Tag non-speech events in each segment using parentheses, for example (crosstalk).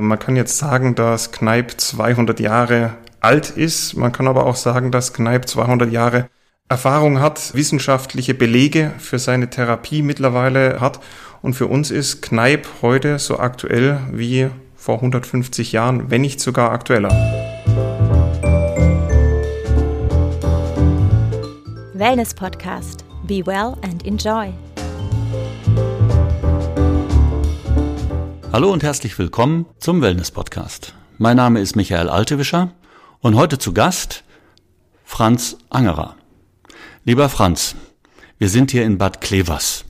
Man kann jetzt sagen, dass Kneipp 200 Jahre alt ist. Man kann aber auch sagen, dass Kneipp 200 Jahre Erfahrung hat, wissenschaftliche Belege für seine Therapie mittlerweile hat. Und für uns ist Kneipp heute so aktuell wie vor 150 Jahren, wenn nicht sogar aktueller. Wellness Podcast. Be well and enjoy. Hallo und herzlich willkommen zum Wellness Podcast. Mein Name ist Michael Altewischer und heute zu Gast Franz Angerer. Lieber Franz, wir sind hier in Bad Klevers.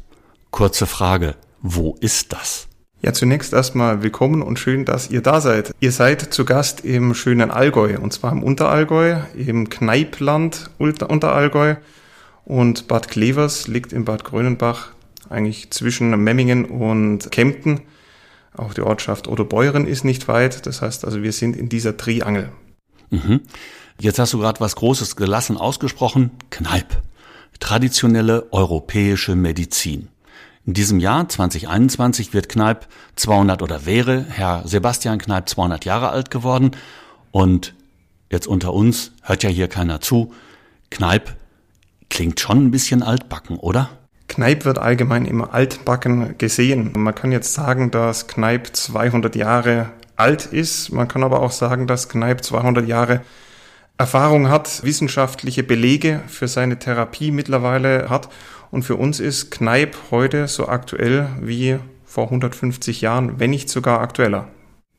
Kurze Frage, wo ist das? Ja, zunächst erstmal willkommen und schön, dass ihr da seid. Ihr seid zu Gast im schönen Allgäu und zwar im Unterallgäu, im Kneipland Unterallgäu und Bad Klevers liegt in Bad Grönenbach eigentlich zwischen Memmingen und Kempten. Auch die Ortschaft Odobeuren ist nicht weit. Das heißt also, wir sind in dieser Triangel. Mhm. Jetzt hast du gerade was Großes gelassen ausgesprochen. Kneipp. Traditionelle europäische Medizin. In diesem Jahr 2021 wird Kneipp 200 oder wäre Herr Sebastian Kneipp 200 Jahre alt geworden. Und jetzt unter uns hört ja hier keiner zu. Kneipp klingt schon ein bisschen altbacken, oder? Kneipp wird allgemein immer altbacken gesehen. Man kann jetzt sagen, dass Kneipp 200 Jahre alt ist. Man kann aber auch sagen, dass Kneipp 200 Jahre Erfahrung hat, wissenschaftliche Belege für seine Therapie mittlerweile hat. Und für uns ist Kneipp heute so aktuell wie vor 150 Jahren, wenn nicht sogar aktueller.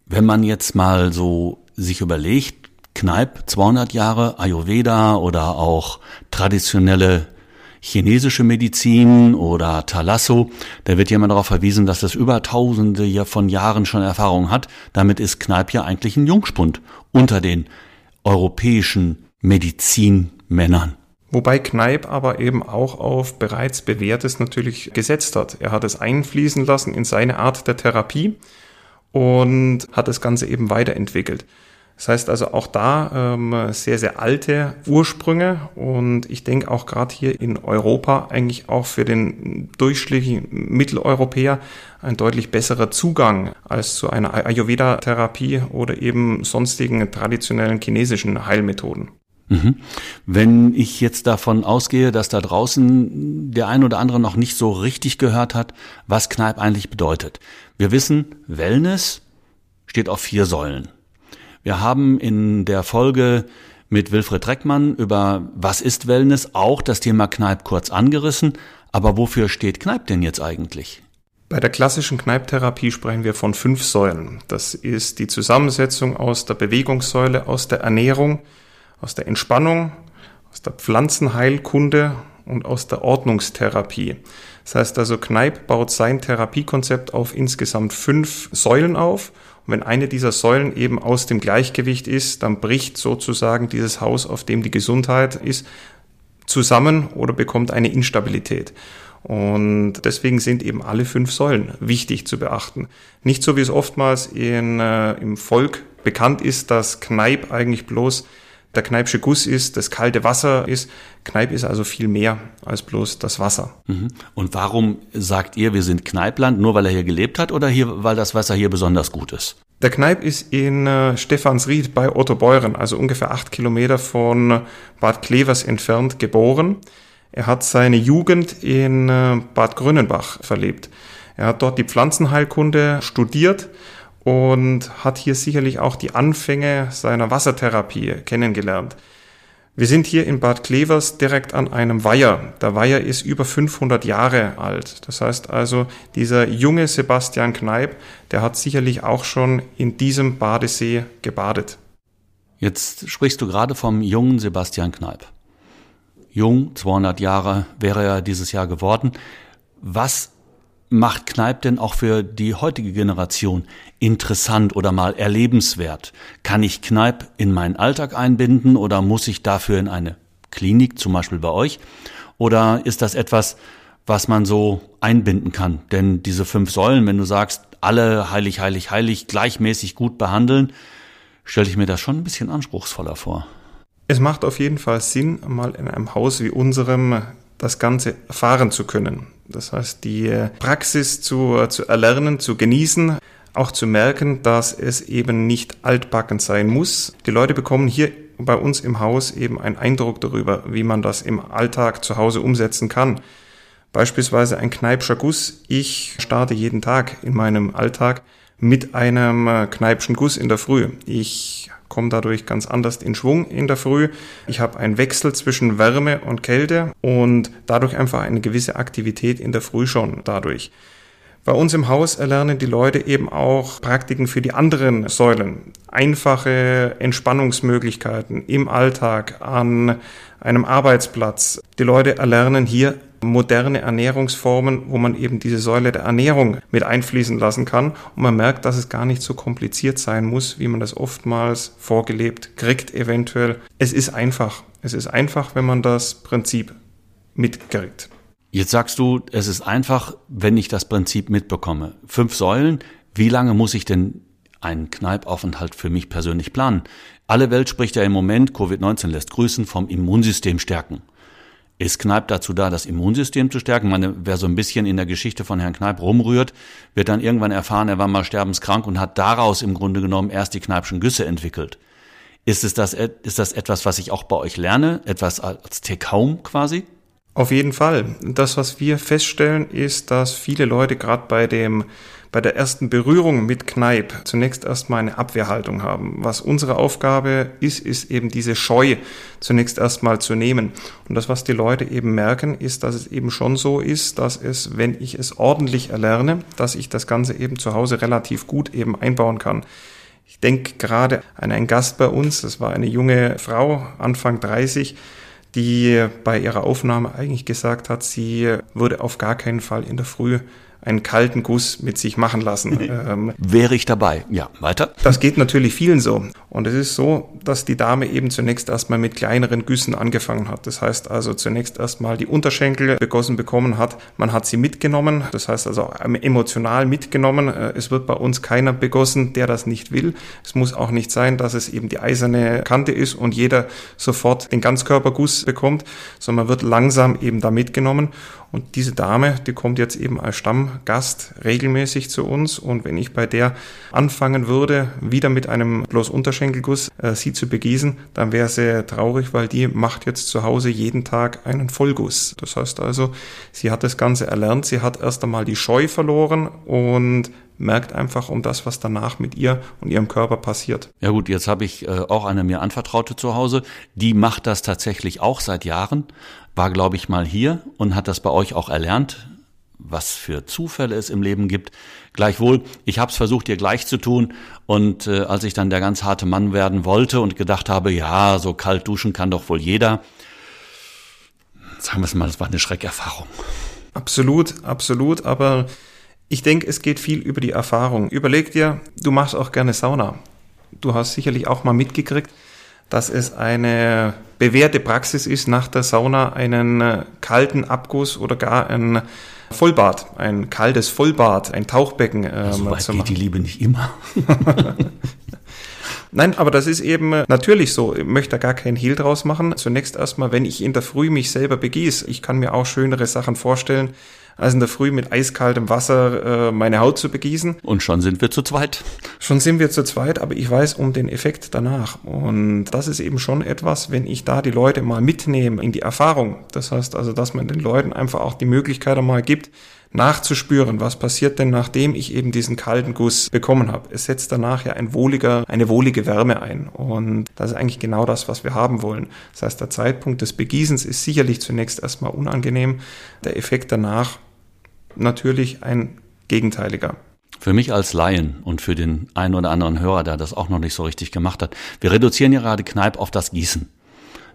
Wenn man jetzt mal so sich überlegt, Kneipp 200 Jahre, Ayurveda oder auch traditionelle chinesische Medizin oder Thalasso, da wird immer darauf verwiesen, dass das über tausende von Jahren schon Erfahrung hat. Damit ist Kneipp ja eigentlich ein Jungspund unter den europäischen Medizinmännern. Wobei Kneipp aber eben auch auf bereits bewährtes natürlich gesetzt hat. Er hat es einfließen lassen in seine Art der Therapie und hat das Ganze eben weiterentwickelt. Das heißt also auch da ähm, sehr, sehr alte Ursprünge und ich denke auch gerade hier in Europa eigentlich auch für den durchschnittlichen Mitteleuropäer ein deutlich besserer Zugang als zu einer Ayurveda-Therapie oder eben sonstigen traditionellen chinesischen Heilmethoden. Mhm. Wenn ich jetzt davon ausgehe, dass da draußen der ein oder andere noch nicht so richtig gehört hat, was Kneipp eigentlich bedeutet. Wir wissen, Wellness steht auf vier Säulen. Wir haben in der Folge mit Wilfried Dreckmann über was ist Wellness auch das Thema Kneipp kurz angerissen. Aber wofür steht Kneipp denn jetzt eigentlich? Bei der klassischen Kneipptherapie sprechen wir von fünf Säulen. Das ist die Zusammensetzung aus der Bewegungssäule, aus der Ernährung, aus der Entspannung, aus der Pflanzenheilkunde und aus der Ordnungstherapie. Das heißt also, Kneipp baut sein Therapiekonzept auf insgesamt fünf Säulen auf und wenn eine dieser Säulen eben aus dem Gleichgewicht ist, dann bricht sozusagen dieses Haus, auf dem die Gesundheit ist, zusammen oder bekommt eine Instabilität. Und deswegen sind eben alle fünf Säulen wichtig zu beachten. Nicht so wie es oftmals in, äh, im Volk bekannt ist, dass Kneipp eigentlich bloß der Kneipsche Guss ist, das kalte Wasser ist. Kneipp ist also viel mehr als bloß das Wasser. Mhm. Und warum sagt ihr, wir sind Kneippland? Nur weil er hier gelebt hat oder hier, weil das Wasser hier besonders gut ist? Der Kneipp ist in äh, Stephansried bei Otto Beuren, also ungefähr acht Kilometer von Bad Klevers entfernt, geboren. Er hat seine Jugend in äh, Bad Grönenbach verlebt. Er hat dort die Pflanzenheilkunde studiert und hat hier sicherlich auch die Anfänge seiner Wassertherapie kennengelernt. Wir sind hier in Bad Klevers direkt an einem Weiher. Der Weiher ist über 500 Jahre alt. Das heißt also, dieser junge Sebastian Kneip, der hat sicherlich auch schon in diesem Badesee gebadet. Jetzt sprichst du gerade vom jungen Sebastian Kneip. Jung, 200 Jahre wäre er dieses Jahr geworden. Was macht Kneipp denn auch für die heutige Generation interessant oder mal erlebenswert? Kann ich Kneipp in meinen Alltag einbinden oder muss ich dafür in eine Klinik, zum Beispiel bei euch? Oder ist das etwas, was man so einbinden kann? Denn diese fünf Säulen, wenn du sagst, alle heilig, heilig, heilig gleichmäßig gut behandeln, stelle ich mir das schon ein bisschen anspruchsvoller vor. Es macht auf jeden Fall Sinn, mal in einem Haus wie unserem das Ganze erfahren zu können. Das heißt, die Praxis zu, zu erlernen, zu genießen, auch zu merken, dass es eben nicht altbacken sein muss. Die Leute bekommen hier bei uns im Haus eben einen Eindruck darüber, wie man das im Alltag zu Hause umsetzen kann. Beispielsweise ein Kneipscher Guss. Ich starte jeden Tag in meinem Alltag mit einem äh, Kneipschen Guss in der Früh. Ich komme dadurch ganz anders in Schwung in der Früh. Ich habe einen Wechsel zwischen Wärme und Kälte und dadurch einfach eine gewisse Aktivität in der Früh schon dadurch. Bei uns im Haus erlernen die Leute eben auch Praktiken für die anderen Säulen. Einfache Entspannungsmöglichkeiten im Alltag, an einem Arbeitsplatz. Die Leute erlernen hier moderne Ernährungsformen, wo man eben diese Säule der Ernährung mit einfließen lassen kann. Und man merkt, dass es gar nicht so kompliziert sein muss, wie man das oftmals vorgelebt kriegt eventuell. Es ist einfach. Es ist einfach, wenn man das Prinzip mitkriegt. Jetzt sagst du, es ist einfach, wenn ich das Prinzip mitbekomme. Fünf Säulen, wie lange muss ich denn einen Kneipaufenthalt für mich persönlich planen? Alle Welt spricht ja im Moment, Covid-19 lässt grüßen, vom Immunsystem stärken. Ist Kneip dazu da, das Immunsystem zu stärken? Ich meine, wer so ein bisschen in der Geschichte von Herrn Kneip rumrührt, wird dann irgendwann erfahren, er war mal sterbenskrank und hat daraus im Grunde genommen erst die Kneipschen Güsse entwickelt. Ist, es das, ist das etwas, was ich auch bei euch lerne? Etwas als Take-Home quasi? Auf jeden Fall. Das, was wir feststellen, ist, dass viele Leute gerade bei dem bei der ersten Berührung mit Kneipp zunächst erstmal eine Abwehrhaltung haben. Was unsere Aufgabe ist, ist eben diese Scheu zunächst erstmal zu nehmen. Und das, was die Leute eben merken, ist, dass es eben schon so ist, dass es, wenn ich es ordentlich erlerne, dass ich das Ganze eben zu Hause relativ gut eben einbauen kann. Ich denke gerade an einen Gast bei uns, das war eine junge Frau, Anfang 30, die bei ihrer Aufnahme eigentlich gesagt hat, sie würde auf gar keinen Fall in der Früh einen kalten Guss mit sich machen lassen. (laughs) ähm, Wäre ich dabei. Ja, weiter. Das geht natürlich vielen so. Und es ist so, dass die Dame eben zunächst erstmal mit kleineren Güssen angefangen hat. Das heißt also zunächst erstmal die Unterschenkel begossen bekommen hat. Man hat sie mitgenommen. Das heißt also emotional mitgenommen. Äh, es wird bei uns keiner begossen, der das nicht will. Es muss auch nicht sein, dass es eben die eiserne Kante ist und jeder sofort den Ganzkörperguss bekommt, sondern man wird langsam eben da mitgenommen. Und diese Dame, die kommt jetzt eben als Stammgast regelmäßig zu uns. Und wenn ich bei der anfangen würde, wieder mit einem bloß Unterschenkelguss äh, sie zu begießen, dann wäre sie traurig, weil die macht jetzt zu Hause jeden Tag einen Vollguss. Das heißt also, sie hat das Ganze erlernt, sie hat erst einmal die Scheu verloren und merkt einfach um das, was danach mit ihr und ihrem Körper passiert. Ja gut, jetzt habe ich äh, auch eine mir anvertraute zu Hause, die macht das tatsächlich auch seit Jahren, war glaube ich mal hier und hat das bei euch auch erlernt, was für Zufälle es im Leben gibt. Gleichwohl, ich habe es versucht, ihr gleich zu tun und äh, als ich dann der ganz harte Mann werden wollte und gedacht habe, ja, so kalt duschen kann doch wohl jeder, sagen wir es mal, das war eine Schreckerfahrung. Absolut, absolut, aber ich denke, es geht viel über die Erfahrung. Überleg dir, du machst auch gerne Sauna. Du hast sicherlich auch mal mitgekriegt, dass es eine bewährte Praxis ist, nach der Sauna einen äh, kalten Abguss oder gar ein Vollbad, ein kaltes Vollbad, ein Tauchbecken äh, also zu machen. Geht die Liebe nicht immer. (laughs) Nein, aber das ist eben äh, natürlich so. Ich möchte da gar keinen Hehl draus machen. Zunächst erstmal, wenn ich in der Früh mich selber begieße. Ich kann mir auch schönere Sachen vorstellen, als in der Früh mit eiskaltem Wasser äh, meine Haut zu begießen. Und schon sind wir zu zweit. Schon sind wir zu zweit, aber ich weiß um den Effekt danach. Und das ist eben schon etwas, wenn ich da die Leute mal mitnehme in die Erfahrung. Das heißt also, dass man den Leuten einfach auch die Möglichkeit einmal gibt, nachzuspüren, was passiert denn, nachdem ich eben diesen kalten Guss bekommen habe. Es setzt danach ja ein wohliger, eine wohlige Wärme ein. Und das ist eigentlich genau das, was wir haben wollen. Das heißt, der Zeitpunkt des Begießens ist sicherlich zunächst erstmal unangenehm. Der Effekt danach natürlich ein gegenteiliger. Für mich als Laien und für den einen oder anderen Hörer, der das auch noch nicht so richtig gemacht hat, wir reduzieren ja gerade Kneipp auf das Gießen.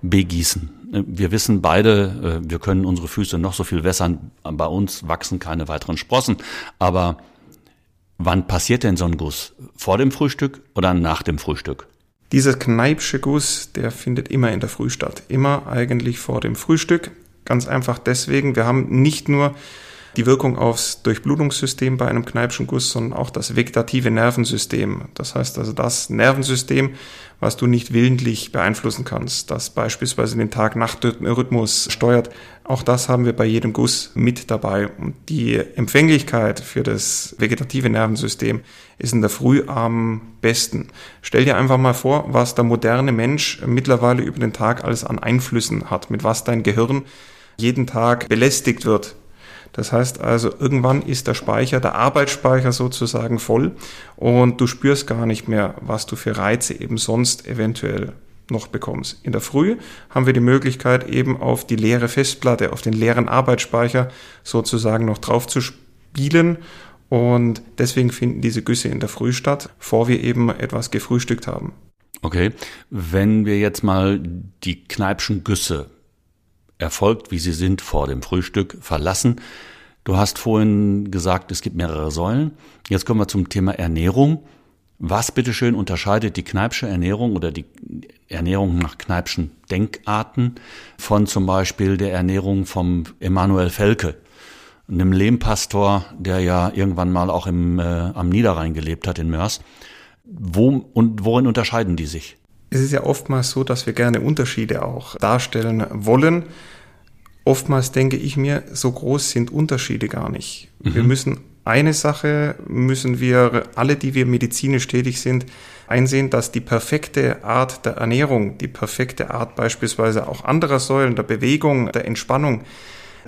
Begießen. Wir wissen beide, äh, wir können unsere Füße noch so viel wässern, bei uns wachsen keine weiteren Sprossen. Aber wann passiert denn so ein Guss? Vor dem Frühstück oder nach dem Frühstück? Dieser Kneipsche Guss, der findet immer in der Früh statt. Immer eigentlich vor dem Frühstück. Ganz einfach deswegen, wir haben nicht nur die Wirkung aufs Durchblutungssystem bei einem Kneipschen Guss, sondern auch das vegetative Nervensystem. Das heißt also das Nervensystem, was du nicht willentlich beeinflussen kannst, das beispielsweise den Tag-Nacht-Rhythmus steuert. Auch das haben wir bei jedem Guss mit dabei. Und die Empfänglichkeit für das vegetative Nervensystem ist in der Früh am besten. Stell dir einfach mal vor, was der moderne Mensch mittlerweile über den Tag alles an Einflüssen hat, mit was dein Gehirn jeden Tag belästigt wird. Das heißt also, irgendwann ist der Speicher, der Arbeitsspeicher sozusagen voll und du spürst gar nicht mehr, was du für Reize eben sonst eventuell noch bekommst. In der Früh haben wir die Möglichkeit, eben auf die leere Festplatte, auf den leeren Arbeitsspeicher sozusagen noch drauf zu spielen. Und deswegen finden diese Güsse in der Früh statt, bevor wir eben etwas gefrühstückt haben. Okay, wenn wir jetzt mal die Kneipschen Güsse erfolgt, wie sie sind, vor dem Frühstück verlassen. Du hast vorhin gesagt, es gibt mehrere Säulen. Jetzt kommen wir zum Thema Ernährung. Was bitteschön unterscheidet die Kneipsche Ernährung oder die Ernährung nach Kneipschen Denkarten von zum Beispiel der Ernährung vom Emanuel Felke, einem Lehmpastor, der ja irgendwann mal auch im, äh, am Niederrhein gelebt hat in Mörs. Wo und worin unterscheiden die sich? Es ist ja oftmals so, dass wir gerne Unterschiede auch darstellen wollen. Oftmals denke ich mir, so groß sind Unterschiede gar nicht. Mhm. Wir müssen eine Sache müssen wir alle, die wir medizinisch tätig sind, einsehen, dass die perfekte Art der Ernährung, die perfekte Art beispielsweise auch anderer Säulen, der Bewegung, der Entspannung,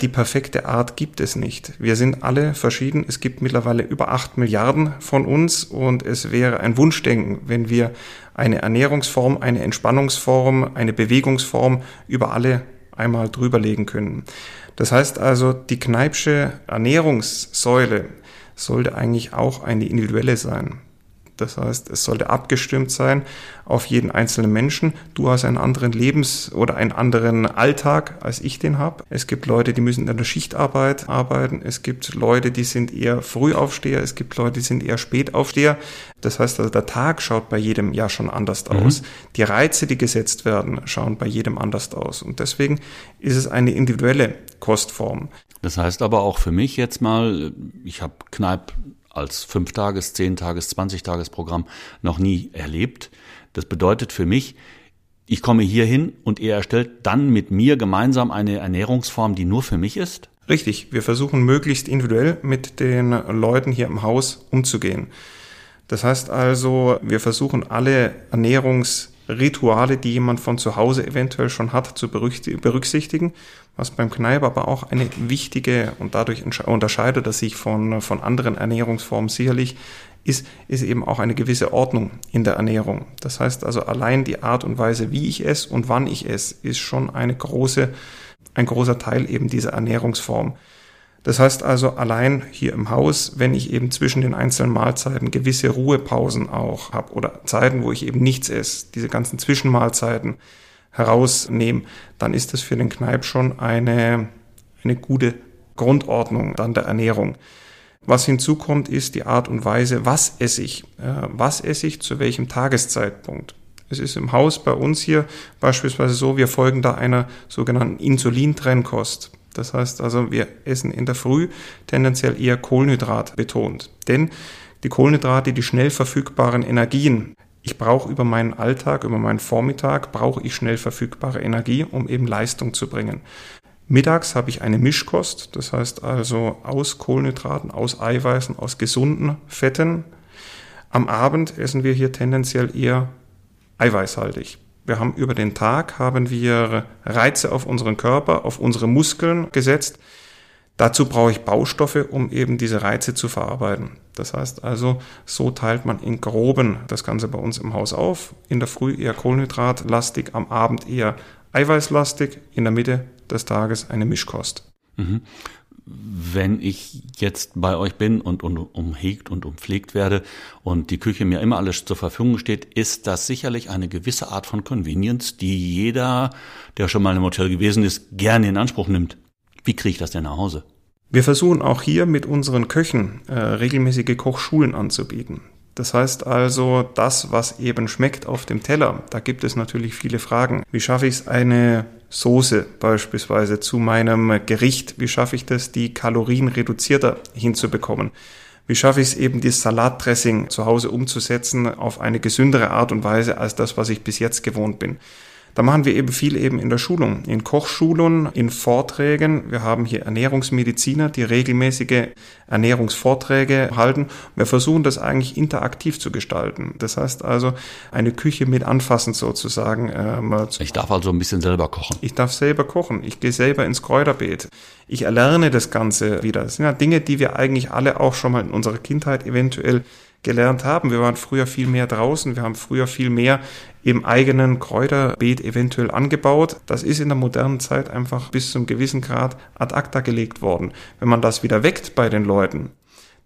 die perfekte Art gibt es nicht. Wir sind alle verschieden. Es gibt mittlerweile über acht Milliarden von uns und es wäre ein Wunschdenken, wenn wir eine Ernährungsform, eine Entspannungsform, eine Bewegungsform über alle einmal drüberlegen können. Das heißt also, die Kneipsche Ernährungssäule sollte eigentlich auch eine individuelle sein. Das heißt, es sollte abgestimmt sein auf jeden einzelnen Menschen. Du hast einen anderen Lebens- oder einen anderen Alltag, als ich den habe. Es gibt Leute, die müssen in der Schichtarbeit arbeiten. Es gibt Leute, die sind eher Frühaufsteher. Es gibt Leute, die sind eher Spätaufsteher. Das heißt also, der Tag schaut bei jedem ja schon anders mhm. aus. Die Reize, die gesetzt werden, schauen bei jedem anders aus. Und deswegen ist es eine individuelle Kostform. Das heißt aber auch für mich jetzt mal, ich habe Kneipp als Fünf-Tages-, Zehn-Tages-, Zwanzig-Tages-Programm noch nie erlebt. Das bedeutet für mich, ich komme hier hin und ihr erstellt dann mit mir gemeinsam eine Ernährungsform, die nur für mich ist? Richtig, wir versuchen möglichst individuell mit den Leuten hier im Haus umzugehen. Das heißt also, wir versuchen alle Ernährungsrituale, die jemand von zu Hause eventuell schon hat, zu berücksichtigen was beim Kneipp aber auch eine wichtige und dadurch unterscheidet er sich von, von anderen Ernährungsformen sicherlich, ist, ist eben auch eine gewisse Ordnung in der Ernährung. Das heißt also allein die Art und Weise, wie ich esse und wann ich esse, ist schon eine große, ein großer Teil eben dieser Ernährungsform. Das heißt also allein hier im Haus, wenn ich eben zwischen den einzelnen Mahlzeiten gewisse Ruhepausen auch habe oder Zeiten, wo ich eben nichts esse, diese ganzen Zwischenmahlzeiten, herausnehmen, dann ist das für den Kneipp schon eine, eine gute Grundordnung dann der Ernährung. Was hinzukommt, ist die Art und Weise, was esse ich? Was esse ich zu welchem Tageszeitpunkt? Es ist im Haus bei uns hier beispielsweise so, wir folgen da einer sogenannten Insulintrennkost. Das heißt also, wir essen in der Früh tendenziell eher Kohlenhydrat betont. Denn die Kohlenhydrate, die schnell verfügbaren Energien, ich brauche über meinen Alltag, über meinen Vormittag, brauche ich schnell verfügbare Energie, um eben Leistung zu bringen. Mittags habe ich eine Mischkost, das heißt also aus Kohlenhydraten, aus Eiweißen, aus gesunden Fetten. Am Abend essen wir hier tendenziell eher eiweißhaltig. Wir haben über den Tag haben wir Reize auf unseren Körper, auf unsere Muskeln gesetzt. Dazu brauche ich Baustoffe, um eben diese Reize zu verarbeiten. Das heißt also, so teilt man in groben das Ganze bei uns im Haus auf. In der Früh eher kohlenhydratlastig, am Abend eher eiweißlastig, in der Mitte des Tages eine Mischkost. Mhm. Wenn ich jetzt bei euch bin und, und umhegt und umpflegt werde und die Küche mir immer alles zur Verfügung steht, ist das sicherlich eine gewisse Art von Convenience, die jeder, der schon mal im Hotel gewesen ist, gerne in Anspruch nimmt. Wie kriege ich das denn nach Hause? Wir versuchen auch hier mit unseren Köchen äh, regelmäßige Kochschulen anzubieten. Das heißt also, das, was eben schmeckt auf dem Teller, da gibt es natürlich viele Fragen. Wie schaffe ich es, eine Soße beispielsweise zu meinem Gericht? Wie schaffe ich das, die Kalorien reduzierter hinzubekommen? Wie schaffe ich es eben, das Salatdressing zu Hause umzusetzen auf eine gesündere Art und Weise als das, was ich bis jetzt gewohnt bin? Da machen wir eben viel eben in der Schulung, in Kochschulungen, in Vorträgen. Wir haben hier Ernährungsmediziner, die regelmäßige Ernährungsvorträge halten. Wir versuchen das eigentlich interaktiv zu gestalten. Das heißt also, eine Küche mit anfassen sozusagen. Ähm, ich darf also ein bisschen selber kochen. Ich darf selber kochen. Ich gehe selber ins Kräuterbeet. Ich erlerne das Ganze wieder. Das sind ja Dinge, die wir eigentlich alle auch schon mal in unserer Kindheit eventuell gelernt haben. Wir waren früher viel mehr draußen, wir haben früher viel mehr im eigenen Kräuterbeet eventuell angebaut. Das ist in der modernen Zeit einfach bis zum gewissen Grad ad acta gelegt worden. Wenn man das wieder weckt bei den Leuten,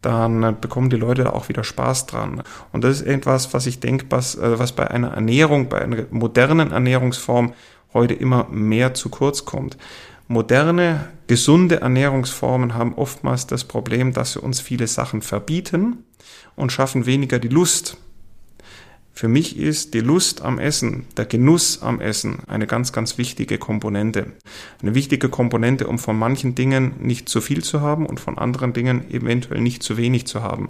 dann bekommen die Leute auch wieder Spaß dran. Und das ist etwas, was ich denke, was, äh, was bei einer Ernährung, bei einer modernen Ernährungsform heute immer mehr zu kurz kommt. Moderne, gesunde Ernährungsformen haben oftmals das Problem, dass sie uns viele Sachen verbieten und schaffen weniger die Lust. Für mich ist die Lust am Essen, der Genuss am Essen eine ganz, ganz wichtige Komponente. Eine wichtige Komponente, um von manchen Dingen nicht zu viel zu haben und von anderen Dingen eventuell nicht zu wenig zu haben.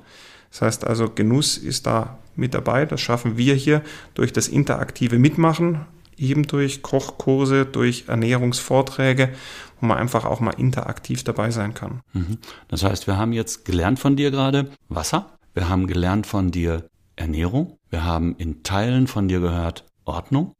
Das heißt also, Genuss ist da mit dabei. Das schaffen wir hier durch das interaktive Mitmachen eben durch Kochkurse, durch Ernährungsvorträge, wo man einfach auch mal interaktiv dabei sein kann. Mhm. Das heißt, wir haben jetzt gelernt von dir gerade Wasser, wir haben gelernt von dir Ernährung, wir haben in Teilen von dir gehört Ordnung.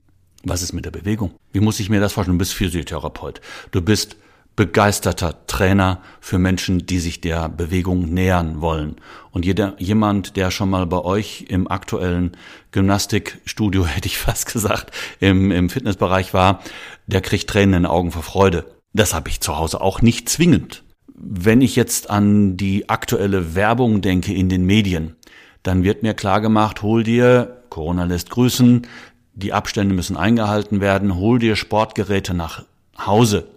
Was ist mit der Bewegung? Wie muss ich mir das vorstellen? Du bist Physiotherapeut. Du bist begeisterter Trainer für Menschen, die sich der Bewegung nähern wollen. Und jeder, jemand, der schon mal bei euch im aktuellen Gymnastikstudio, (laughs) hätte ich fast gesagt, im, im Fitnessbereich war, der kriegt Tränen in den Augen vor Freude. Das habe ich zu Hause auch nicht zwingend. Wenn ich jetzt an die aktuelle Werbung denke in den Medien, dann wird mir klar gemacht, hol dir, Corona lässt grüßen, die Abstände müssen eingehalten werden, hol dir Sportgeräte nach Hause.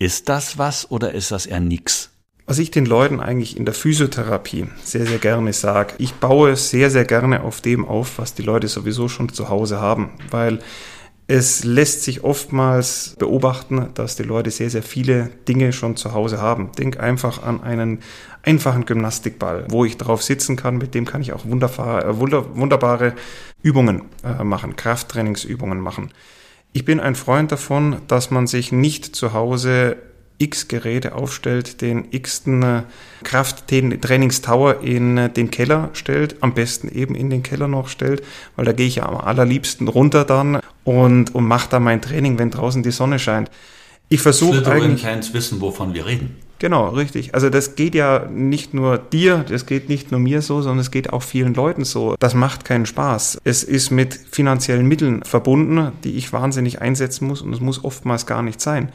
Ist das was oder ist das eher nix? Was ich den Leuten eigentlich in der Physiotherapie sehr, sehr gerne sage, ich baue sehr, sehr gerne auf dem auf, was die Leute sowieso schon zu Hause haben, weil es lässt sich oftmals beobachten, dass die Leute sehr, sehr viele Dinge schon zu Hause haben. Denk einfach an einen einfachen Gymnastikball, wo ich drauf sitzen kann. Mit dem kann ich auch wunderbare, wunderbare Übungen äh, machen, Krafttrainingsübungen machen. Ich bin ein Freund davon, dass man sich nicht zu Hause x Geräte aufstellt, den x-ten äh, Krafttrainingstower in äh, den Keller stellt, am besten eben in den Keller noch stellt, weil da gehe ich ja am allerliebsten runter dann und, und mache da mein Training, wenn draußen die Sonne scheint. Ich versuche eigentlich... Fans wissen, wovon wir reden. Genau, richtig. Also das geht ja nicht nur dir, das geht nicht nur mir so, sondern es geht auch vielen Leuten so. Das macht keinen Spaß. Es ist mit finanziellen Mitteln verbunden, die ich wahnsinnig einsetzen muss und es muss oftmals gar nicht sein.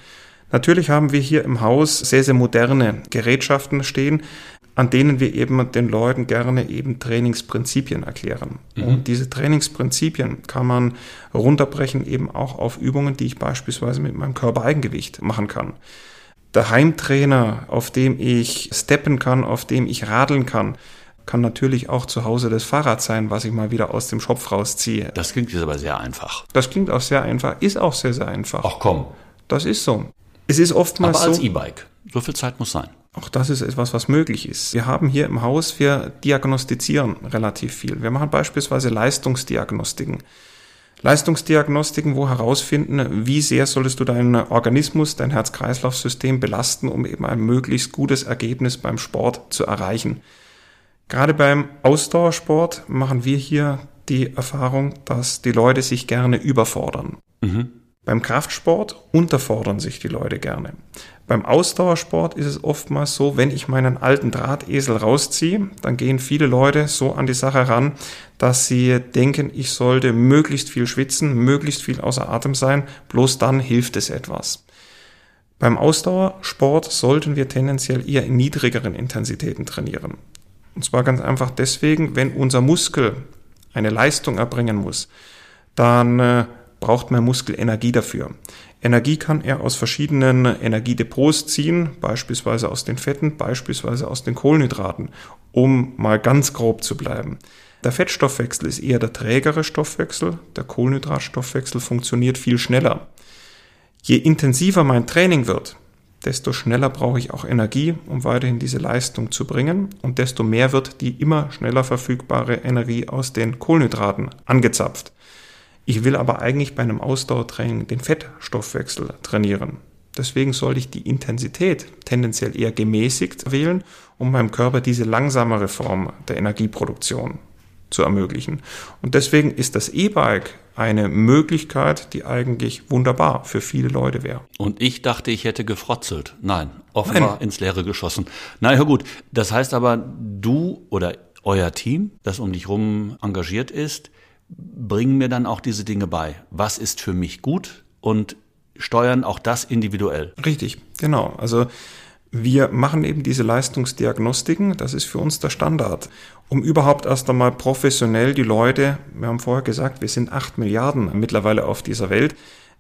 Natürlich haben wir hier im Haus sehr, sehr moderne Gerätschaften stehen, an denen wir eben den Leuten gerne eben Trainingsprinzipien erklären. Mhm. Und diese Trainingsprinzipien kann man runterbrechen eben auch auf Übungen, die ich beispielsweise mit meinem Körpereigengewicht machen kann der Heimtrainer, auf dem ich steppen kann, auf dem ich radeln kann, kann natürlich auch zu Hause das Fahrrad sein, was ich mal wieder aus dem Schopf rausziehe. Das klingt jetzt aber sehr einfach. Das klingt auch sehr einfach, ist auch sehr, sehr einfach. Ach komm. Das ist so. Es ist oftmals aber als so. E-Bike. So viel Zeit muss sein. Auch das ist etwas, was möglich ist. Wir haben hier im Haus, wir diagnostizieren relativ viel. Wir machen beispielsweise Leistungsdiagnostiken. Leistungsdiagnostiken, wo herausfinden, wie sehr solltest du deinen Organismus, dein Herz-Kreislauf-System belasten, um eben ein möglichst gutes Ergebnis beim Sport zu erreichen. Gerade beim Ausdauersport machen wir hier die Erfahrung, dass die Leute sich gerne überfordern. Mhm. Beim Kraftsport unterfordern sich die Leute gerne. Beim Ausdauersport ist es oftmals so, wenn ich meinen alten Drahtesel rausziehe, dann gehen viele Leute so an die Sache ran, dass sie denken, ich sollte möglichst viel schwitzen, möglichst viel außer Atem sein, bloß dann hilft es etwas. Beim Ausdauersport sollten wir tendenziell eher in niedrigeren Intensitäten trainieren. Und zwar ganz einfach deswegen, wenn unser Muskel eine Leistung erbringen muss, dann äh, braucht mein Muskel Energie dafür. Energie kann er aus verschiedenen Energiedepots ziehen, beispielsweise aus den Fetten, beispielsweise aus den Kohlenhydraten, um mal ganz grob zu bleiben. Der Fettstoffwechsel ist eher der trägere Stoffwechsel, der Kohlenhydratstoffwechsel funktioniert viel schneller. Je intensiver mein Training wird, desto schneller brauche ich auch Energie, um weiterhin diese Leistung zu bringen und desto mehr wird die immer schneller verfügbare Energie aus den Kohlenhydraten angezapft. Ich will aber eigentlich bei einem Ausdauertraining den Fettstoffwechsel trainieren. Deswegen sollte ich die Intensität tendenziell eher gemäßigt wählen, um meinem Körper diese langsamere Form der Energieproduktion zu ermöglichen. Und deswegen ist das E-Bike eine Möglichkeit, die eigentlich wunderbar für viele Leute wäre. Und ich dachte, ich hätte gefrotzelt. Nein, offenbar Nein. ins Leere geschossen. Na ja gut, das heißt aber, du oder euer Team, das um dich rum engagiert ist, bringen mir dann auch diese Dinge bei. Was ist für mich gut und steuern auch das individuell. Richtig, genau. Also wir machen eben diese Leistungsdiagnostiken, das ist für uns der Standard, um überhaupt erst einmal professionell die Leute, wir haben vorher gesagt, wir sind acht Milliarden mittlerweile auf dieser Welt,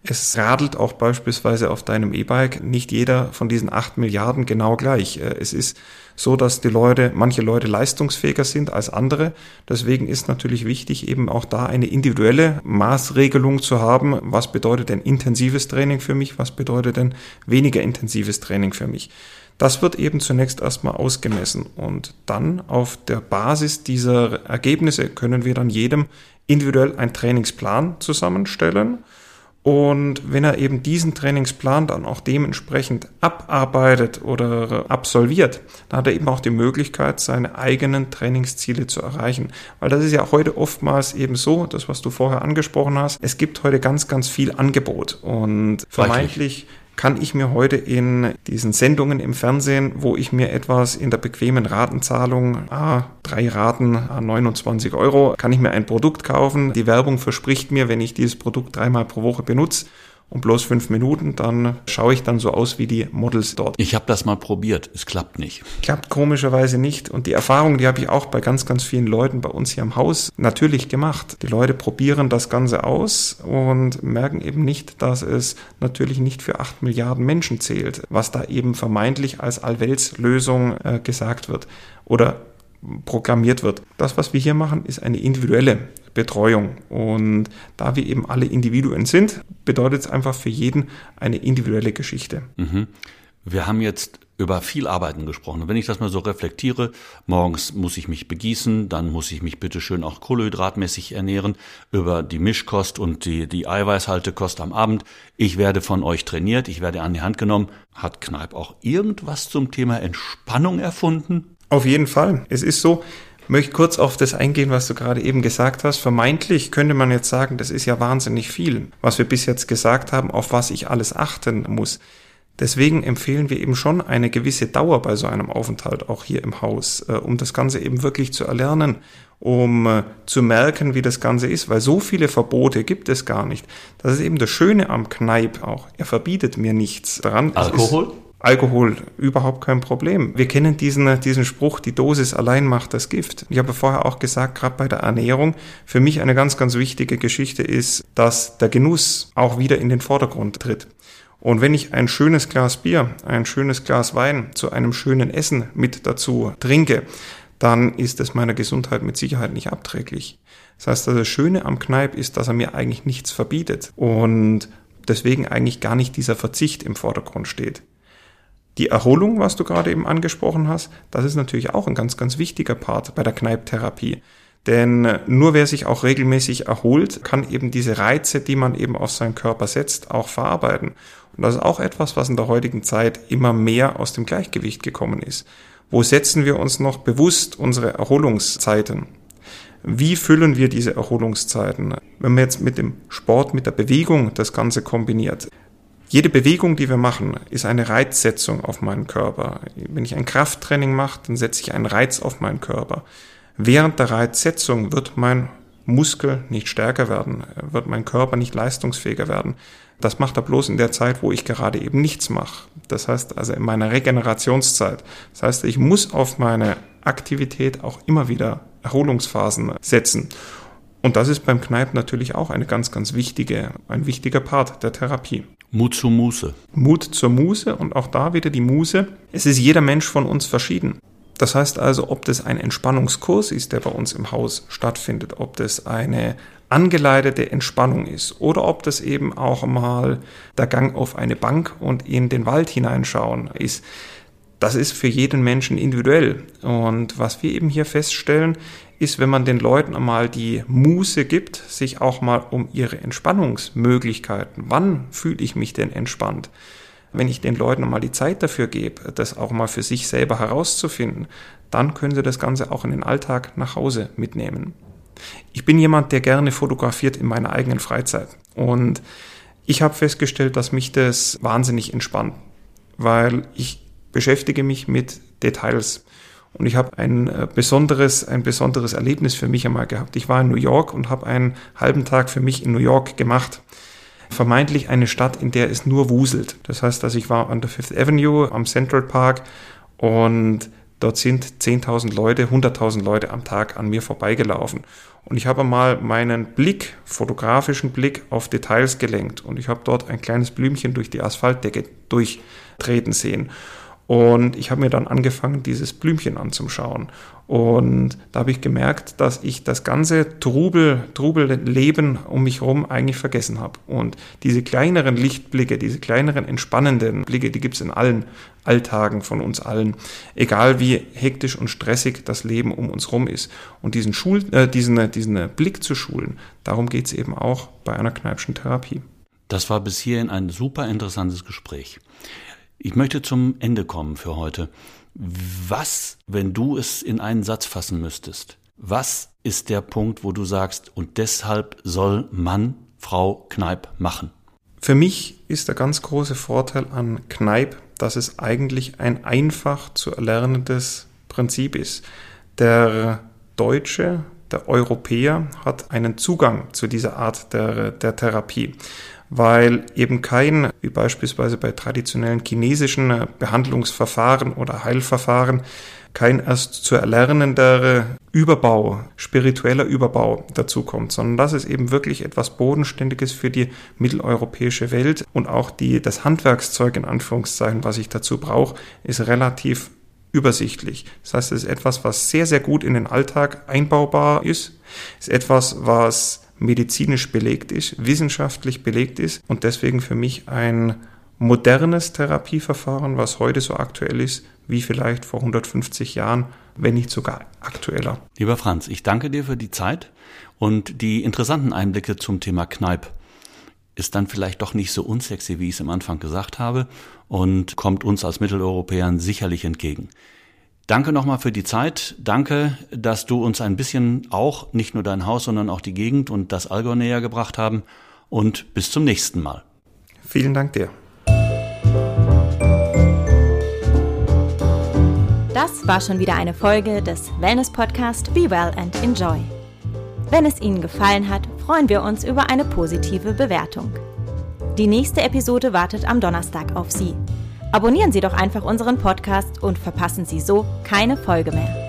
es radelt auch beispielsweise auf deinem E-Bike nicht jeder von diesen acht Milliarden genau gleich. Äh, es ist so, dass die Leute, manche Leute leistungsfähiger sind als andere. Deswegen ist natürlich wichtig, eben auch da eine individuelle Maßregelung zu haben. Was bedeutet denn intensives Training für mich? Was bedeutet denn weniger intensives Training für mich? Das wird eben zunächst erstmal ausgemessen und dann auf der Basis dieser Ergebnisse können wir dann jedem individuell einen Trainingsplan zusammenstellen und wenn er eben diesen Trainingsplan dann auch dementsprechend abarbeitet oder absolviert, dann hat er eben auch die Möglichkeit, seine eigenen Trainingsziele zu erreichen. Weil das ist ja heute oftmals eben so, das was du vorher angesprochen hast, es gibt heute ganz, ganz viel Angebot und vermeintlich kann ich mir heute in diesen Sendungen im Fernsehen, wo ich mir etwas in der bequemen Ratenzahlung, ah, drei Raten, ah, 29 Euro, kann ich mir ein Produkt kaufen. Die Werbung verspricht mir, wenn ich dieses Produkt dreimal pro Woche benutze, und bloß fünf Minuten, dann schaue ich dann so aus wie die Models dort. Ich habe das mal probiert, es klappt nicht. Klappt komischerweise nicht. Und die Erfahrung, die habe ich auch bei ganz, ganz vielen Leuten bei uns hier im Haus natürlich gemacht. Die Leute probieren das Ganze aus und merken eben nicht, dass es natürlich nicht für acht Milliarden Menschen zählt, was da eben vermeintlich als Allweltslösung äh, gesagt wird. Oder programmiert wird. Das, was wir hier machen, ist eine individuelle Betreuung. Und da wir eben alle Individuen sind, bedeutet es einfach für jeden eine individuelle Geschichte. Mhm. Wir haben jetzt über viel Arbeiten gesprochen. Und wenn ich das mal so reflektiere, morgens muss ich mich begießen, dann muss ich mich bitteschön auch kohlenhydratmäßig ernähren, über die Mischkost und die, die Eiweißhaltekost am Abend. Ich werde von euch trainiert, ich werde an die Hand genommen. Hat Kneip auch irgendwas zum Thema Entspannung erfunden? Auf jeden Fall. Es ist so, möchte kurz auf das eingehen, was du gerade eben gesagt hast. Vermeintlich könnte man jetzt sagen, das ist ja wahnsinnig viel, was wir bis jetzt gesagt haben, auf was ich alles achten muss. Deswegen empfehlen wir eben schon eine gewisse Dauer bei so einem Aufenthalt auch hier im Haus, äh, um das Ganze eben wirklich zu erlernen, um äh, zu merken, wie das Ganze ist, weil so viele Verbote gibt es gar nicht. Das ist eben das Schöne am Kneip auch. Er verbietet mir nichts daran. Alkohol? Alkohol überhaupt kein Problem. Wir kennen diesen, diesen Spruch, die Dosis allein macht das Gift. Ich habe vorher auch gesagt, gerade bei der Ernährung, für mich eine ganz, ganz wichtige Geschichte ist, dass der Genuss auch wieder in den Vordergrund tritt. Und wenn ich ein schönes Glas Bier, ein schönes Glas Wein zu einem schönen Essen mit dazu trinke, dann ist es meiner Gesundheit mit Sicherheit nicht abträglich. Das heißt, das Schöne am Kneipp ist, dass er mir eigentlich nichts verbietet und deswegen eigentlich gar nicht dieser Verzicht im Vordergrund steht. Die Erholung, was du gerade eben angesprochen hast, das ist natürlich auch ein ganz, ganz wichtiger Part bei der Kneiptherapie. Denn nur wer sich auch regelmäßig erholt, kann eben diese Reize, die man eben auf seinen Körper setzt, auch verarbeiten. Und das ist auch etwas, was in der heutigen Zeit immer mehr aus dem Gleichgewicht gekommen ist. Wo setzen wir uns noch bewusst unsere Erholungszeiten? Wie füllen wir diese Erholungszeiten? Wenn man jetzt mit dem Sport, mit der Bewegung das Ganze kombiniert, jede Bewegung, die wir machen, ist eine Reizsetzung auf meinen Körper. Wenn ich ein Krafttraining mache, dann setze ich einen Reiz auf meinen Körper. Während der Reizsetzung wird mein Muskel nicht stärker werden, wird mein Körper nicht leistungsfähiger werden. Das macht er bloß in der Zeit, wo ich gerade eben nichts mache. Das heißt also in meiner Regenerationszeit. Das heißt, ich muss auf meine Aktivität auch immer wieder Erholungsphasen setzen. Und das ist beim Kneipp natürlich auch eine ganz, ganz wichtige, ein wichtiger Part der Therapie. Mut zur Muße. Mut zur Muße und auch da wieder die Muße. Es ist jeder Mensch von uns verschieden. Das heißt also, ob das ein Entspannungskurs ist, der bei uns im Haus stattfindet, ob das eine angeleitete Entspannung ist oder ob das eben auch mal der Gang auf eine Bank und in den Wald hineinschauen ist. Das ist für jeden Menschen individuell. Und was wir eben hier feststellen, ist, wenn man den Leuten einmal die Muße gibt, sich auch mal um ihre Entspannungsmöglichkeiten, wann fühle ich mich denn entspannt, wenn ich den Leuten mal die Zeit dafür gebe, das auch mal für sich selber herauszufinden, dann können sie das Ganze auch in den Alltag nach Hause mitnehmen. Ich bin jemand, der gerne fotografiert in meiner eigenen Freizeit. Und ich habe festgestellt, dass mich das wahnsinnig entspannt, weil ich beschäftige mich mit Details. Und ich habe ein äh, besonderes, ein besonderes Erlebnis für mich einmal gehabt. Ich war in New York und habe einen halben Tag für mich in New York gemacht. Vermeintlich eine Stadt, in der es nur wuselt. Das heißt, dass ich war an der Fifth Avenue am Central Park und dort sind 10.000 Leute, 100.000 Leute am Tag an mir vorbeigelaufen. Und ich habe mal meinen Blick, fotografischen Blick auf Details gelenkt und ich habe dort ein kleines Blümchen durch die Asphaltdecke durchtreten sehen. Und ich habe mir dann angefangen, dieses Blümchen anzuschauen. Und da habe ich gemerkt, dass ich das ganze Trubel, Trubelleben um mich herum eigentlich vergessen habe. Und diese kleineren Lichtblicke, diese kleineren entspannenden Blicke, die gibt es in allen Alltagen von uns allen. Egal wie hektisch und stressig das Leben um uns herum ist. Und diesen, Schul äh, diesen, diesen Blick zu schulen, darum geht es eben auch bei einer Kneipschen Therapie. Das war bis hierhin ein super interessantes Gespräch. Ich möchte zum Ende kommen für heute. Was, wenn du es in einen Satz fassen müsstest, was ist der Punkt, wo du sagst, und deshalb soll Mann, Frau Kneip machen? Für mich ist der ganz große Vorteil an Kneip, dass es eigentlich ein einfach zu erlernendes Prinzip ist. Der Deutsche, der Europäer hat einen Zugang zu dieser Art der, der Therapie weil eben kein, wie beispielsweise bei traditionellen chinesischen äh, Behandlungsverfahren oder Heilverfahren, kein erst zu erlernender Überbau, spiritueller Überbau dazukommt, sondern das ist eben wirklich etwas Bodenständiges für die mitteleuropäische Welt und auch die, das Handwerkszeug in Anführungszeichen, was ich dazu brauche, ist relativ übersichtlich. Das heißt, es ist etwas, was sehr, sehr gut in den Alltag einbaubar ist, ist etwas, was medizinisch belegt ist, wissenschaftlich belegt ist und deswegen für mich ein modernes Therapieverfahren, was heute so aktuell ist, wie vielleicht vor 150 Jahren, wenn nicht sogar aktueller. Lieber Franz, ich danke dir für die Zeit und die interessanten Einblicke zum Thema Kneipp. Ist dann vielleicht doch nicht so unsexy, wie ich es am Anfang gesagt habe und kommt uns als Mitteleuropäern sicherlich entgegen. Danke nochmal für die Zeit. Danke, dass du uns ein bisschen auch nicht nur dein Haus, sondern auch die Gegend und das Allgäu näher gebracht haben. Und bis zum nächsten Mal. Vielen Dank dir. Das war schon wieder eine Folge des Wellness Podcast Be Well and Enjoy. Wenn es Ihnen gefallen hat, freuen wir uns über eine positive Bewertung. Die nächste Episode wartet am Donnerstag auf Sie. Abonnieren Sie doch einfach unseren Podcast und verpassen Sie so keine Folge mehr.